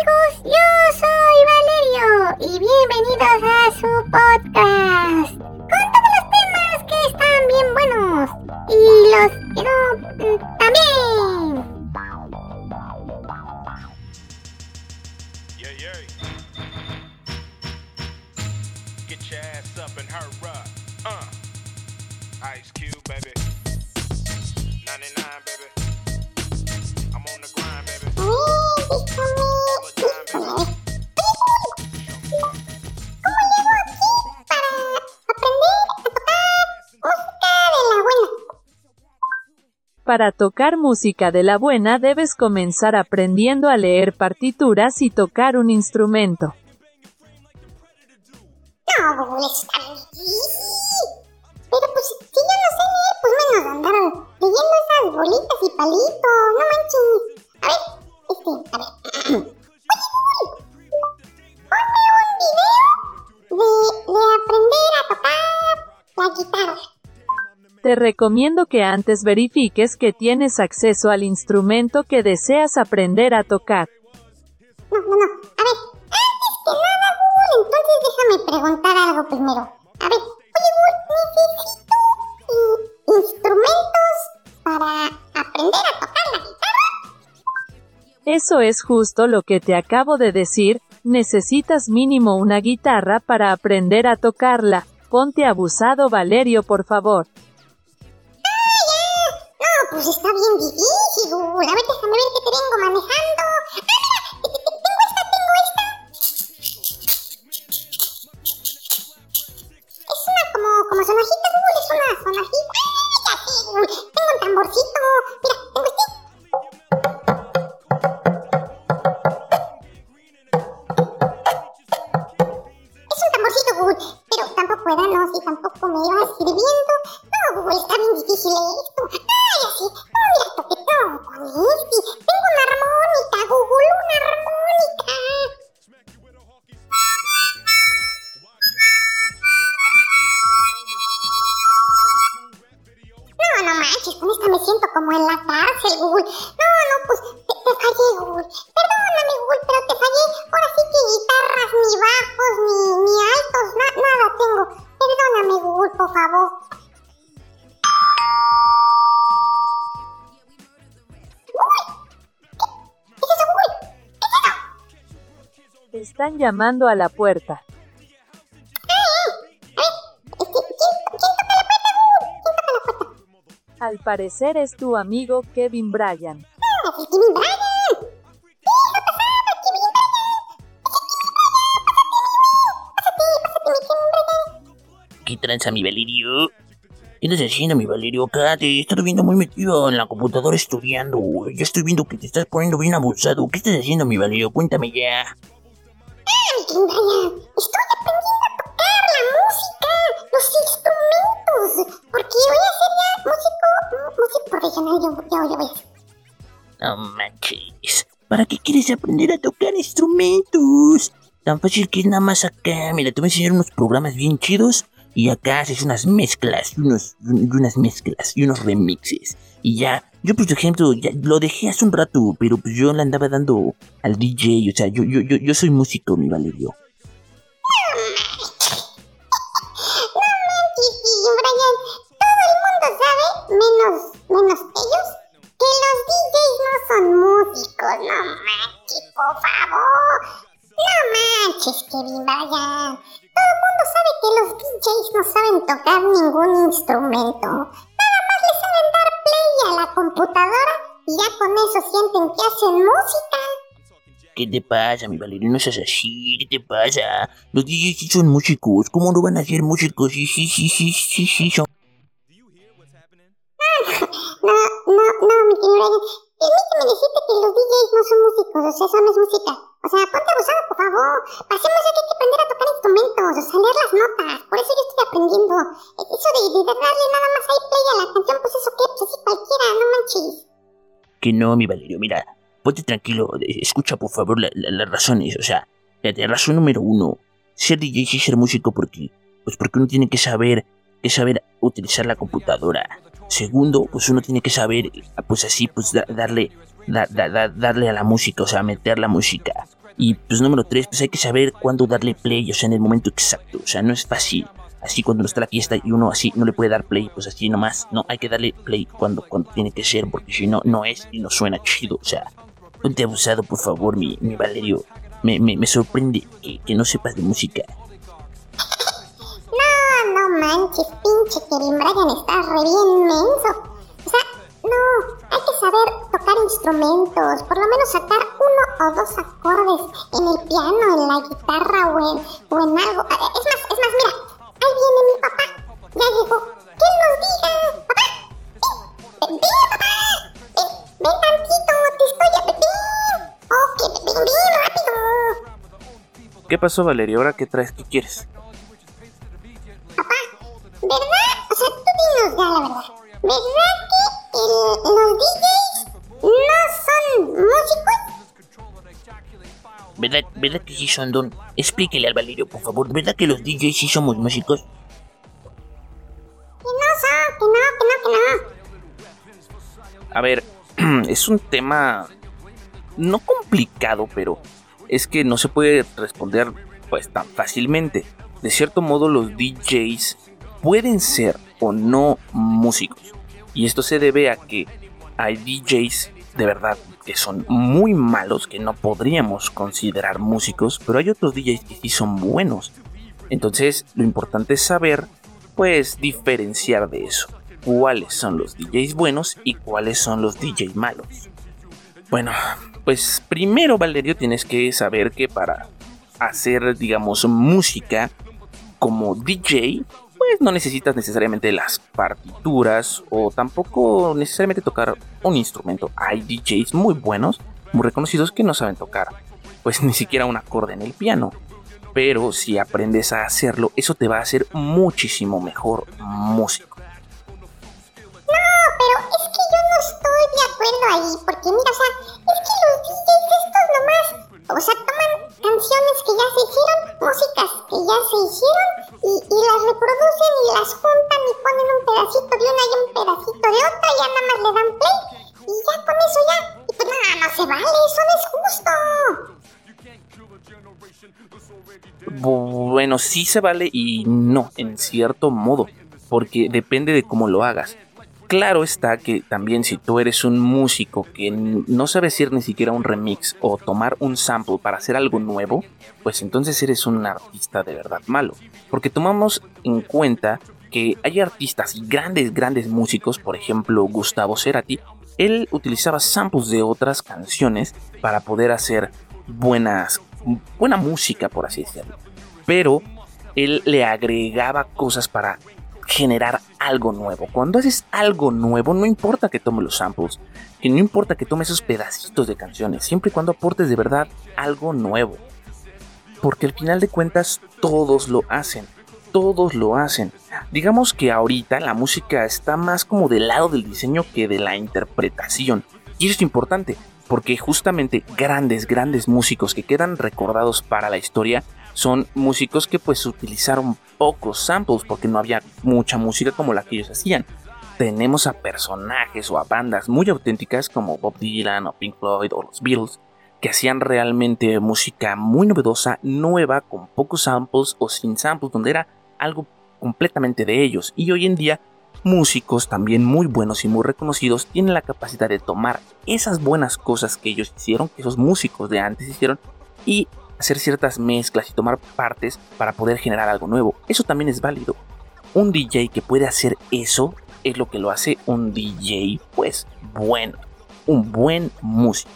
amigos, yo soy Valerio y bienvenidos a su podcast. Con todos los temas que están bien buenos y los Para tocar música de la buena debes comenzar aprendiendo a leer partituras y tocar un instrumento. No, está. Pero pues si yo no sé leer, pues menos andar leyendo esas bolitas y palitos. No manches. A ver, este, a ver. Oye, ponme un video de, de aprender a tocar la guitarra. Te recomiendo que antes verifiques que tienes acceso al instrumento que deseas aprender a tocar. No, no, no. A ver, antes que nada, Google, entonces déjame preguntar algo primero. A ver, oye, Google, necesito instrumentos para aprender a tocar la guitarra. Eso es justo lo que te acabo de decir, necesitas mínimo una guitarra para aprender a tocarla. Ponte abusado Valerio, por favor. Pues está bien difícil, Google. A ver, déjame ver qué te vengo manejando. Ah, mira, te- te- te- tengo esta, tengo esta. Es una como, como sonajita, Google. Es una sonajita. ¡Ay, ya sé! Tengo un tamborcito. Están llamando a la puerta. Este, ¿quién, ¿Quién toca la puerta, Google? ¿Quién toca la puerta? Al parecer es tu amigo Kevin Bryan. ¿Qué tranza mi Valerio? ¿Qué estás haciendo mi Valerio? Acá te estado viendo muy metido en la computadora estudiando. Ya estoy viendo que te estás poniendo bien abusado. ¿Qué estás haciendo mi Valerio? Cuéntame ya. Estoy aprendiendo a tocar la música, los instrumentos, porque voy a ser ya músico, músico profesional, yo, yo, yo voy a ser. No manches. ¿Para qué quieres aprender a tocar instrumentos? Tan fácil que es nada más acá. Mira, te voy a enseñar unos programas bien chidos. Y acá haces unas mezclas, unos, unas mezclas, y unos remixes. Y ya, yo por ejemplo, ya lo dejé hace un rato, pero pues yo le andaba dando al DJ. O sea, yo, yo, yo, soy músico, mi Valerio. No manches, Bryan, todo el mundo menos, menos ellos, que los DJs no son músicos, no manches, por favor. No manches, Kevin Bryan. Todo el mundo sabe que los DJs no saben tocar ningún instrumento. Computadora y ya con eso sienten que hacen música. ¿Qué te pasa, mi Valerio? No seas así, ¿qué te pasa? Los DJs sí son músicos, ¿cómo no van a ser músicos? Sí, sí, sí, sí, sí, sí, son... No, no, no, mi querido. Permíteme decirte que los DJs no son músicos, o sea, eso no es música. O sea, ponte abusado, por favor. Hacemos eso que hay que aprender a tocar instrumentos, o sea, leer las notas. Por eso yo estoy aprendiendo. Eso de, de darle nada más ahí play a la canción, pues eso qué, pues así cualquiera, no manches. Que no, mi Valerio, mira, ponte tranquilo, escucha por favor la- la- las razones, o sea, la, la razón número uno, ser DJ sí ser músico porque, pues porque uno tiene que saber, que saber utilizar la computadora. Segundo, pues uno tiene que saber, pues así, pues da- darle, da- da- da- darle a la música, o sea, meter la música. Y pues número tres, pues hay que saber cuándo darle play, o sea, en el momento exacto. O sea, no es fácil. Así cuando no está la fiesta y uno así no le puede dar play, pues así nomás. No, hay que darle play cuando, cuando tiene que ser, porque si no, no es y no suena chido. O sea, ponte abusado, por favor, mi, mi Valerio. Me, me, me sorprende que, que no sepas de música. No, manches, pinche Kevin Bryan está re bien menso. O sea, no, hay que saber tocar instrumentos, por lo menos sacar uno o dos acordes en el piano, en la guitarra o en, o en algo. Eh, Es más, es más, mira, ahí viene mi papá. Ya llegó. ¿Qué nos diga? Papá, ven, ven, ven, papá. Ven, ven tantito, te estoy... Ven. Ok, ven, ven, rápido. ¿Qué pasó, Valeria? ¿Ahora qué traes? ¿Qué quieres? ¿Verdad que sí son don? Explíquele al Valerio, por favor. ¿Verdad que los DJs sí somos músicos? Que no son, que no, que no, que no. A ver, es un tema no complicado, pero es que no se puede responder pues tan fácilmente. De cierto modo los DJs pueden ser o no músicos. Y esto se debe a que hay DJs de verdad que son muy malos, que no podríamos considerar músicos, pero hay otros DJs que sí son buenos. Entonces lo importante es saber, pues, diferenciar de eso. Cuáles son los DJs buenos y cuáles son los DJs malos. Bueno, pues primero Valerio tienes que saber que para hacer, digamos, música como DJ, pues no necesitas necesariamente las partituras o tampoco necesariamente tocar un instrumento. Hay DJs muy buenos, muy reconocidos que no saben tocar, pues ni siquiera un acorde en el piano. Pero si aprendes a hacerlo, eso te va a hacer muchísimo mejor músico. Pero es que yo no estoy de acuerdo ahí, porque mira, o sea, es que los DJs estos nomás, o sea, toman canciones que ya se hicieron, músicas que ya se hicieron, y, y las reproducen y las juntan y ponen un pedacito de una y un pedacito de otra, y ya nada más le dan play, y ya con eso ya, y pues nada, no se vale, eso no es justo. Bueno, sí se vale y no, en cierto modo, porque depende de cómo lo hagas. Claro está que también si tú eres un músico que no sabe hacer ni siquiera un remix o tomar un sample para hacer algo nuevo, pues entonces eres un artista de verdad malo. Porque tomamos en cuenta que hay artistas y grandes, grandes músicos, por ejemplo Gustavo Cerati, él utilizaba samples de otras canciones para poder hacer buenas, buena música, por así decirlo. Pero él le agregaba cosas para generar algo nuevo. Cuando haces algo nuevo, no importa que tome los samples, que no importa que tome esos pedacitos de canciones, siempre y cuando aportes de verdad algo nuevo. Porque al final de cuentas todos lo hacen, todos lo hacen. Digamos que ahorita la música está más como del lado del diseño que de la interpretación. Y eso es importante, porque justamente grandes, grandes músicos que quedan recordados para la historia son músicos que pues utilizaron pocos samples porque no había mucha música como la que ellos hacían. Tenemos a personajes o a bandas muy auténticas como Bob Dylan o Pink Floyd o los Beatles que hacían realmente música muy novedosa, nueva, con pocos samples o sin samples, donde era algo completamente de ellos. Y hoy en día músicos también muy buenos y muy reconocidos tienen la capacidad de tomar esas buenas cosas que ellos hicieron, que esos músicos de antes hicieron, y hacer ciertas mezclas y tomar partes para poder generar algo nuevo. Eso también es válido. Un DJ que puede hacer eso es lo que lo hace un DJ, pues, bueno, un buen músico.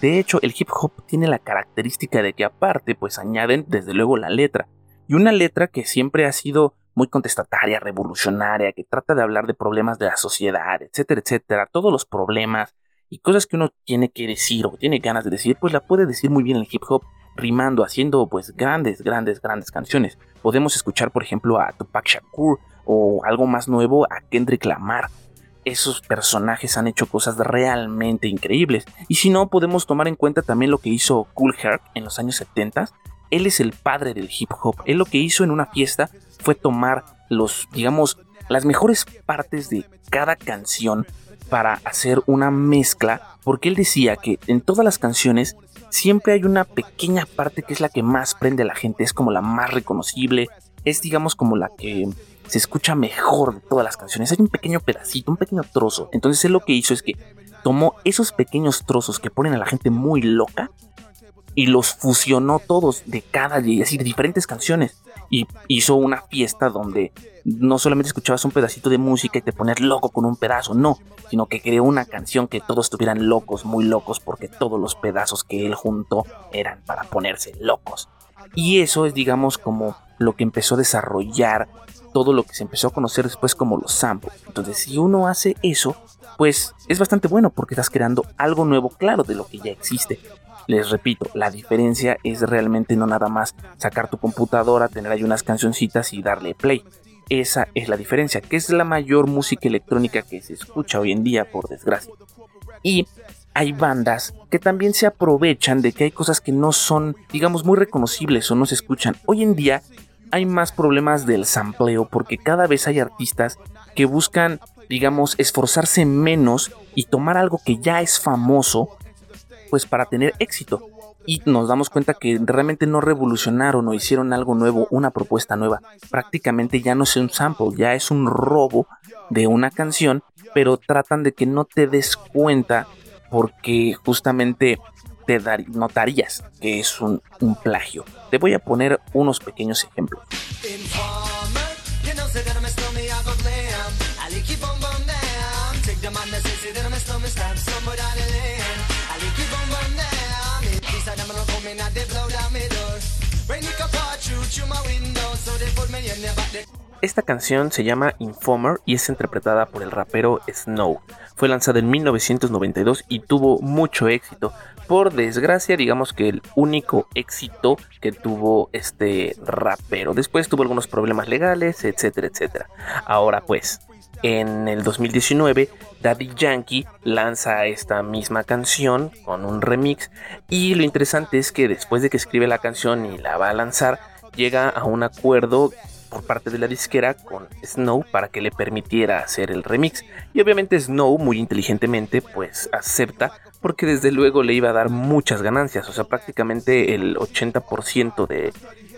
De hecho, el hip hop tiene la característica de que aparte, pues añaden desde luego la letra. Y una letra que siempre ha sido muy contestataria, revolucionaria, que trata de hablar de problemas de la sociedad, etcétera, etcétera, todos los problemas y cosas que uno tiene que decir o tiene ganas de decir, pues la puede decir muy bien el hip hop, rimando, haciendo pues grandes, grandes, grandes canciones. Podemos escuchar, por ejemplo, a Tupac Shakur o algo más nuevo a Kendrick Lamar. Esos personajes han hecho cosas realmente increíbles. Y si no, podemos tomar en cuenta también lo que hizo Cool Herc en los años 70. Él es el padre del hip hop. Él lo que hizo en una fiesta fue tomar los, digamos, las mejores partes de cada canción para hacer una mezcla, porque él decía que en todas las canciones siempre hay una pequeña parte que es la que más prende a la gente, es como la más reconocible, es digamos como la que se escucha mejor de todas las canciones. Hay un pequeño pedacito, un pequeño trozo. Entonces él lo que hizo es que tomó esos pequeños trozos que ponen a la gente muy loca y los fusionó todos de cada y así de diferentes canciones y hizo una fiesta donde no solamente escuchabas un pedacito de música y te ponías loco con un pedazo, no, sino que creó una canción que todos estuvieran locos, muy locos, porque todos los pedazos que él juntó eran para ponerse locos. Y eso es, digamos, como lo que empezó a desarrollar todo lo que se empezó a conocer después como los samples. Entonces, si uno hace eso, pues es bastante bueno porque estás creando algo nuevo, claro, de lo que ya existe. Les repito, la diferencia es realmente no nada más sacar tu computadora, tener ahí unas cancioncitas y darle play. Esa es la diferencia, que es la mayor música electrónica que se escucha hoy en día, por desgracia. Y hay bandas que también se aprovechan de que hay cosas que no son, digamos, muy reconocibles o no se escuchan. Hoy en día hay más problemas del sampleo porque cada vez hay artistas que buscan, digamos, esforzarse menos y tomar algo que ya es famoso, pues para tener éxito. Y nos damos cuenta que realmente no revolucionaron o hicieron algo nuevo, una propuesta nueva. Prácticamente ya no es un sample, ya es un robo de una canción, pero tratan de que no te des cuenta porque justamente te notarías que es un, un plagio. Te voy a poner unos pequeños ejemplos. Esta canción se llama Informer y es interpretada por el rapero Snow. Fue lanzada en 1992 y tuvo mucho éxito. Por desgracia, digamos que el único éxito que tuvo este rapero. Después tuvo algunos problemas legales, etcétera, etcétera. Ahora pues, en el 2019, Daddy Yankee lanza esta misma canción con un remix y lo interesante es que después de que escribe la canción y la va a lanzar, llega a un acuerdo por parte de la disquera con Snow para que le permitiera hacer el remix. Y obviamente Snow muy inteligentemente pues acepta porque desde luego le iba a dar muchas ganancias, o sea prácticamente el 80% de,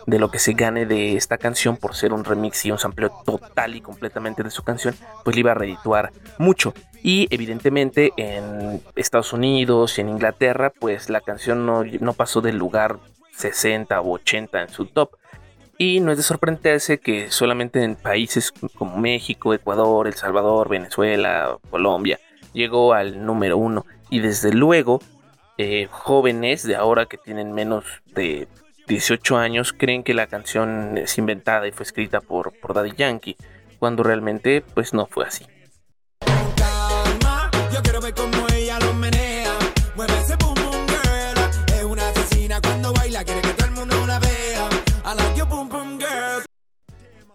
de lo que se gane de esta canción por ser un remix y un sampleo total y completamente de su canción, pues le iba a redituar mucho. Y evidentemente en Estados Unidos y en Inglaterra, pues la canción no, no pasó del lugar 60 o 80 en su top. Y no es de sorprenderse que solamente en países como México, Ecuador, El Salvador, Venezuela, Colombia, llegó al número uno. Y desde luego, eh, jóvenes de ahora que tienen menos de 18 años creen que la canción es inventada y fue escrita por, por Daddy Yankee, cuando realmente pues no fue así.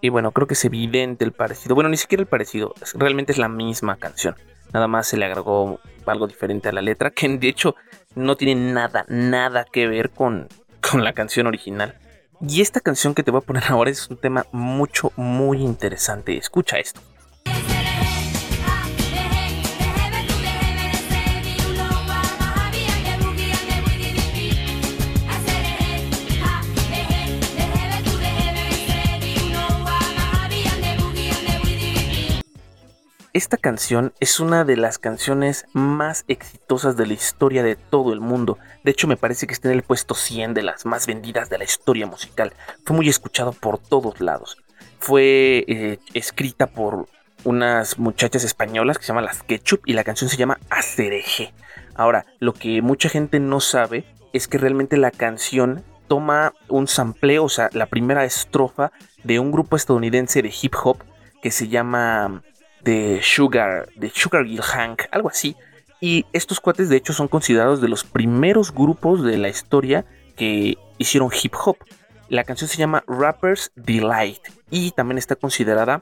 Y bueno, creo que es evidente el parecido. Bueno, ni siquiera el parecido. Realmente es la misma canción. Nada más se le agregó algo diferente a la letra. Que de hecho no tiene nada, nada que ver con, con la canción original. Y esta canción que te voy a poner ahora es un tema mucho, muy interesante. Escucha esto. Esta canción es una de las canciones más exitosas de la historia de todo el mundo. De hecho, me parece que está en el puesto 100 de las más vendidas de la historia musical. Fue muy escuchado por todos lados. Fue eh, escrita por unas muchachas españolas que se llaman las Ketchup y la canción se llama Acereje. Ahora, lo que mucha gente no sabe es que realmente la canción toma un sampleo, o sea, la primera estrofa de un grupo estadounidense de hip hop que se llama de Sugar, de Sugar Hill Hank, algo así. Y estos cuates de hecho son considerados de los primeros grupos de la historia que hicieron hip hop. La canción se llama Rapper's Delight y también está considerada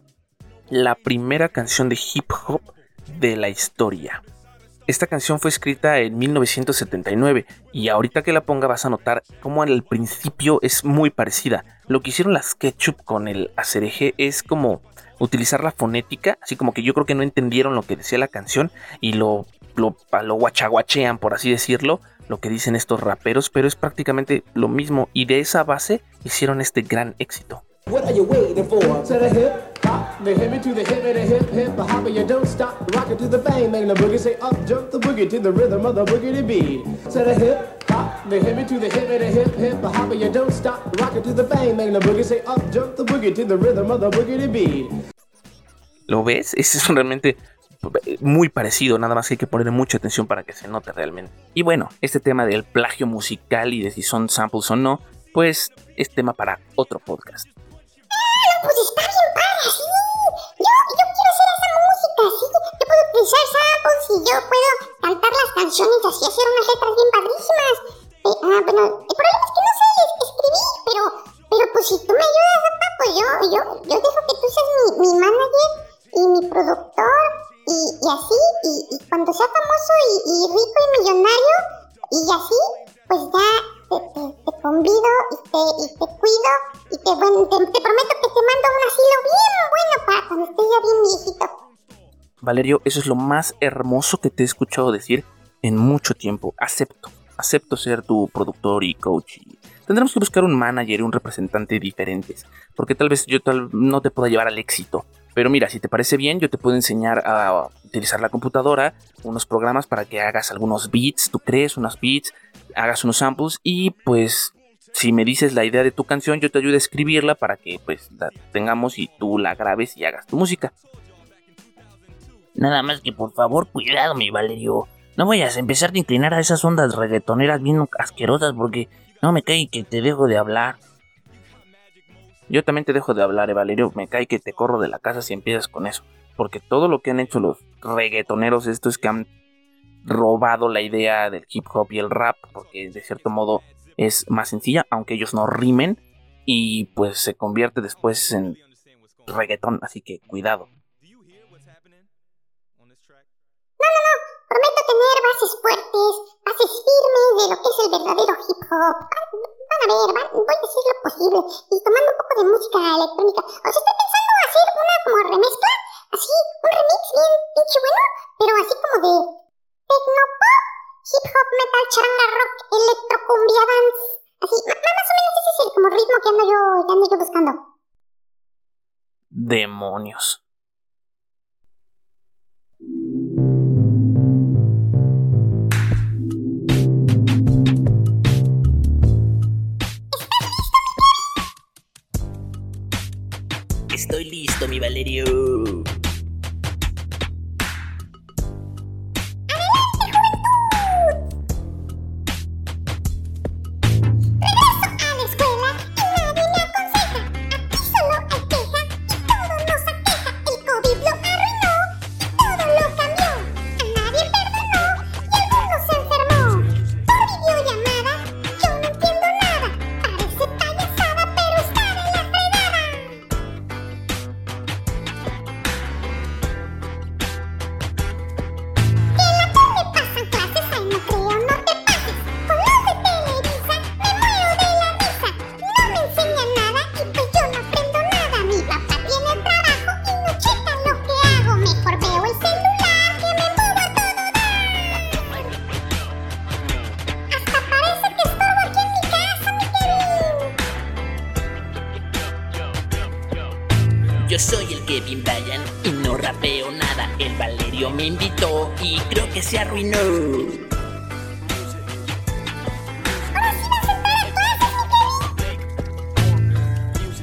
la primera canción de hip hop de la historia. Esta canción fue escrita en 1979 y ahorita que la ponga vas a notar cómo al principio es muy parecida. Lo que hicieron las Ketchup con el acereje es como utilizar la fonética, así como que yo creo que no entendieron lo que decía la canción y lo, lo, lo guachaguachean, por así decirlo, lo que dicen estos raperos, pero es prácticamente lo mismo y de esa base hicieron este gran éxito. What are you waiting for? To the hip, hop, the hip to the hip, the hip, hip, the hop, you don't stop, rock it to the bang, bang the boogie, say up, jump the boogie to the rhythm of the boogie to beat. To the hip, hop, the hip to the hip, the hip, hip, the hop, you don't stop, rock it to the bang, bang the boogie, say up, jump the boogie to the rhythm of the boogie to beat. ¿Lo ves? Ese es realmente muy parecido, nada más que hay que ponerle mucha atención para que se note realmente. Y bueno, este tema del plagio musical y de si son samples o no, pues es tema para otro podcast. Pues está bien padre, sí. Yo, yo quiero hacer esa música, sí. Yo puedo utilizar samples y yo puedo cantar las canciones así, hacer unas letras bien padrísimas. Valerio, eso es lo más hermoso que te he escuchado decir en mucho tiempo. Acepto, acepto ser tu productor y coach. Tendremos que buscar un manager y un representante diferentes, porque tal vez yo tal no te pueda llevar al éxito. Pero mira, si te parece bien, yo te puedo enseñar a utilizar la computadora, unos programas para que hagas algunos beats, tú crees unos beats, hagas unos samples y pues si me dices la idea de tu canción, yo te ayudo a escribirla para que pues la tengamos y tú la grabes y hagas tu música. Nada más que por favor, cuidado, mi Valerio. No vayas a empezar a inclinar a esas ondas reggaetoneras bien asquerosas porque no me cae que te dejo de hablar. Yo también te dejo de hablar, eh, Valerio. Me cae que te corro de la casa si empiezas con eso. Porque todo lo que han hecho los reggaetoneros esto es que han robado la idea del hip hop y el rap. Porque de cierto modo es más sencilla, aunque ellos no rimen. Y pues se convierte después en reggaetón. Así que cuidado. Bases fuertes, bases firmes de lo que es el verdadero hip hop. Van, a ver, van- voy a decir lo posible. Y tomando un poco de música electrónica. O sea, estoy pensando hacer una como remezcla, así, un remix bien pinche bueno, pero así como de tecnopop, hip hop, metal, charanga, rock, electrocumbia dance. Así, más o menos ese es el como ritmo que ando yo, que ando yo buscando. Demonios. Me invitó y creo que se arruinó.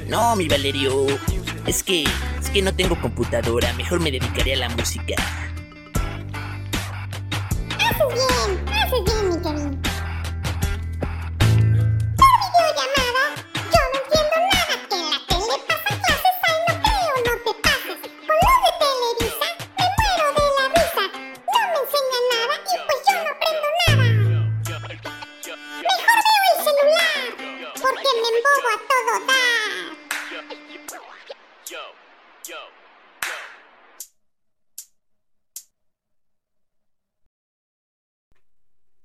No, mi Valerio. Es que es que no tengo computadora. Mejor me dedicaré a la música. Porque me embobo a todo dar.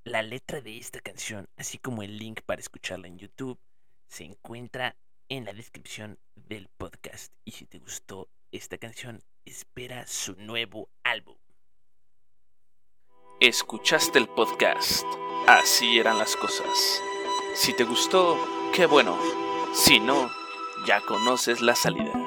La letra de esta canción, así como el link para escucharla en YouTube, se encuentra en la descripción del podcast. Y si te gustó esta canción, espera su nuevo álbum. Escuchaste el podcast así eran las cosas. Si te gustó, qué bueno. Si no, ya conoces la salida.